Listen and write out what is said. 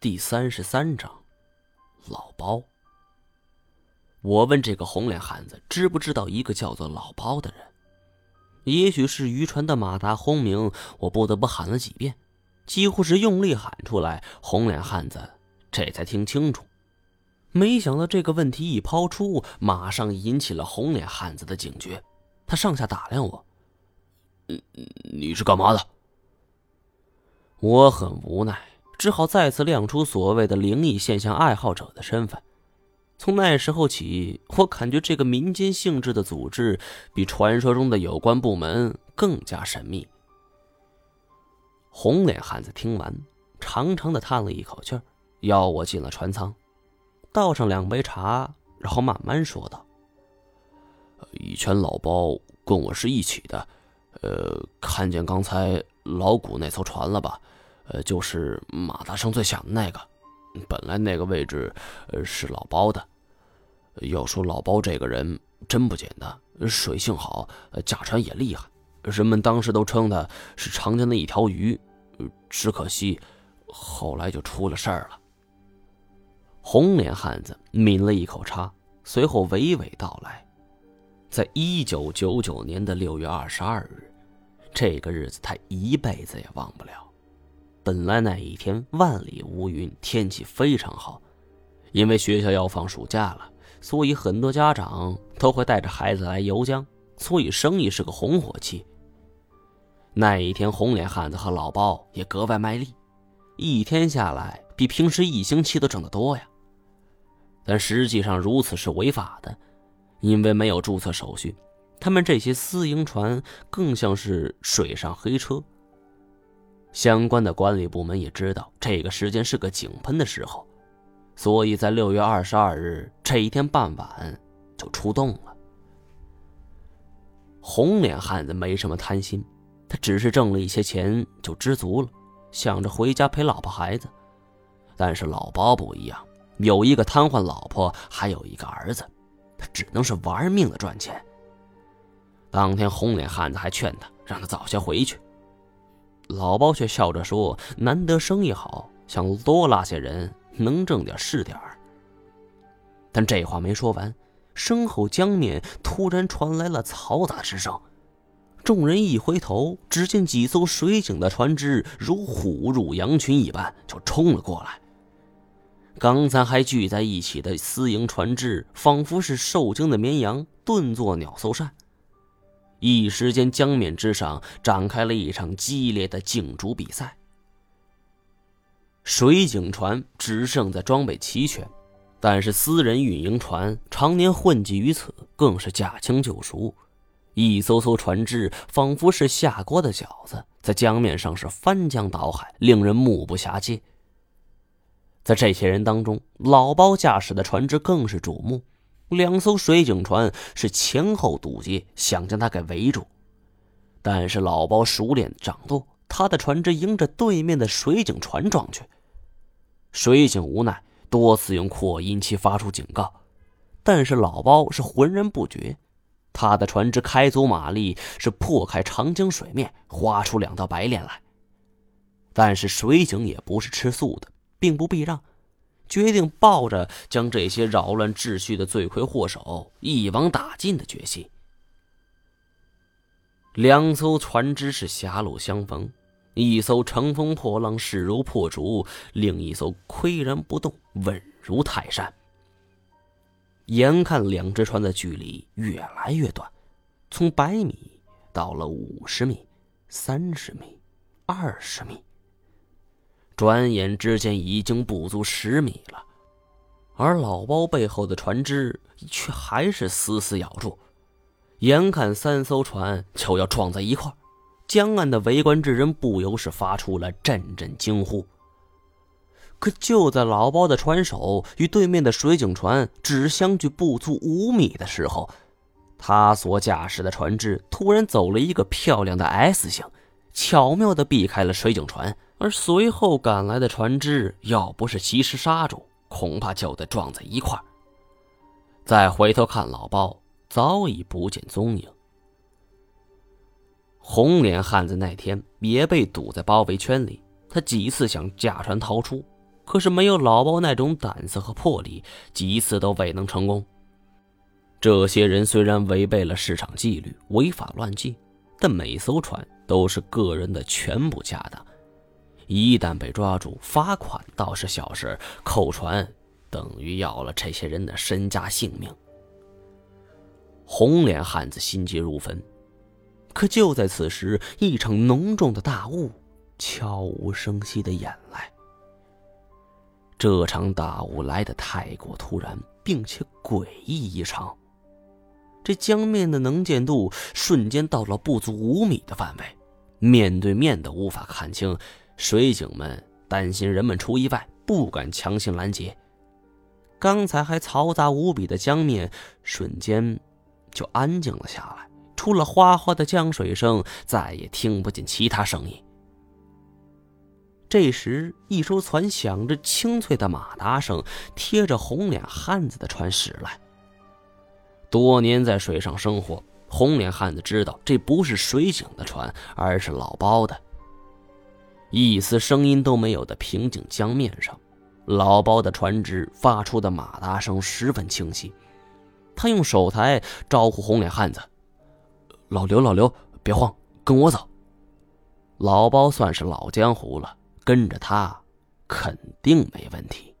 第三十三章，老包。我问这个红脸汉子知不知道一个叫做老包的人？也许是渔船的马达轰鸣，我不得不喊了几遍，几乎是用力喊出来，红脸汉子这才听清楚。没想到这个问题一抛出，马上引起了红脸汉子的警觉。他上下打量我：“你是干嘛的？”我很无奈。只好再次亮出所谓的灵异现象爱好者的身份。从那时候起，我感觉这个民间性质的组织比传说中的有关部门更加神秘。红脸汉子听完，长长的叹了一口气邀我进了船舱，倒上两杯茶，然后慢慢说道：“以前老包跟我是一起的，呃，看见刚才老谷那艘船了吧？”呃，就是马达声最响的那个，本来那个位置，呃，是老包的。要说老包这个人真不简单，水性好，驾船也厉害，人们当时都称他是长江的一条鱼。只可惜，后来就出了事儿了。红脸汉子抿了一口茶，随后娓娓道来：在一九九九年的六月二十二日，这个日子他一辈子也忘不了。本来那一天万里无云，天气非常好，因为学校要放暑假了，所以很多家长都会带着孩子来游江，所以生意是个红火期。那一天，红脸汉子和老包也格外卖力，一天下来比平时一星期都挣得多呀。但实际上如此是违法的，因为没有注册手续，他们这些私营船更像是水上黑车。相关的管理部门也知道这个时间是个井喷的时候，所以在六月二十二日这一天傍晚就出动了。红脸汉子没什么贪心，他只是挣了一些钱就知足了，想着回家陪老婆孩子。但是老包不一样，有一个瘫痪老婆，还有一个儿子，他只能是玩命的赚钱。当天红脸汉子还劝他，让他早些回去。老包却笑着说：“难得生意好，想多拉些人，能挣点是点儿。”但这话没说完，身后江面突然传来了嘈杂之声。众人一回头，只见几艘水警的船只如虎入羊群一般就冲了过来。刚才还聚在一起的私营船只，仿佛是受惊的绵羊，顿作鸟兽散。一时间，江面之上展开了一场激烈的竞逐比赛。水警船只胜在装备齐全，但是私人运营船常年混迹于此，更是驾轻就熟。一艘艘船只仿佛是下锅的饺子，在江面上是翻江倒海，令人目不暇接。在这些人当中，老包驾驶的船只更是瞩目。两艘水警船是前后堵截，想将他给围住。但是老包熟练掌舵，他的船只迎着对面的水警船撞去。水警无奈，多次用扩音器发出警告，但是老包是浑然不觉。他的船只开足马力，是破开长江水面，划出两道白链来。但是水警也不是吃素的，并不避让。决定抱着将这些扰乱秩序的罪魁祸首一网打尽的决心。两艘船只是狭路相逢，一艘乘风破浪势如破竹，另一艘岿然不动稳如泰山。眼看两只船的距离越来越短，从百米到了五十米、三十米、二十米。转眼之间已经不足十米了，而老包背后的船只却还是死死咬住。眼看三艘船就要撞在一块江岸的围观之人不由是发出了阵阵惊呼。可就在老包的船首与对面的水警船只相距不足五米的时候，他所驾驶的船只突然走了一个漂亮的 S 型，巧妙地避开了水警船。而随后赶来的船只，要不是及时刹住，恐怕就得撞在一块儿。再回头看老包，早已不见踪影。红脸汉子那天也被堵在包围圈里，他几次想驾船逃出，可是没有老包那种胆子和魄力，几次都未能成功。这些人虽然违背了市场纪律，违法乱纪，但每艘船都是个人的全部家当，一旦被抓住，罚款倒是小事，扣船等于要了这些人的身家性命。红脸汉子心急如焚，可就在此时，一场浓重的大雾悄无声息的演来。这场大雾来得太过突然，并且诡异异常。这江面的能见度瞬间到了不足五米的范围，面对面都无法看清。水警们担心人们出意外，不敢强行拦截。刚才还嘈杂无比的江面，瞬间就安静了下来，除了哗哗的江水声，再也听不见其他声音。这时，一艘船响着清脆的马达声，贴着红脸汉子的船驶来。多年在水上生活，红脸汉子知道这不是水警的船，而是老包的。一丝声音都没有的平静江面上，老包的船只发出的马达声十分清晰。他用手台招呼红脸汉子：“老刘，老刘，别慌，跟我走。”老包算是老江湖了，跟着他肯定没问题。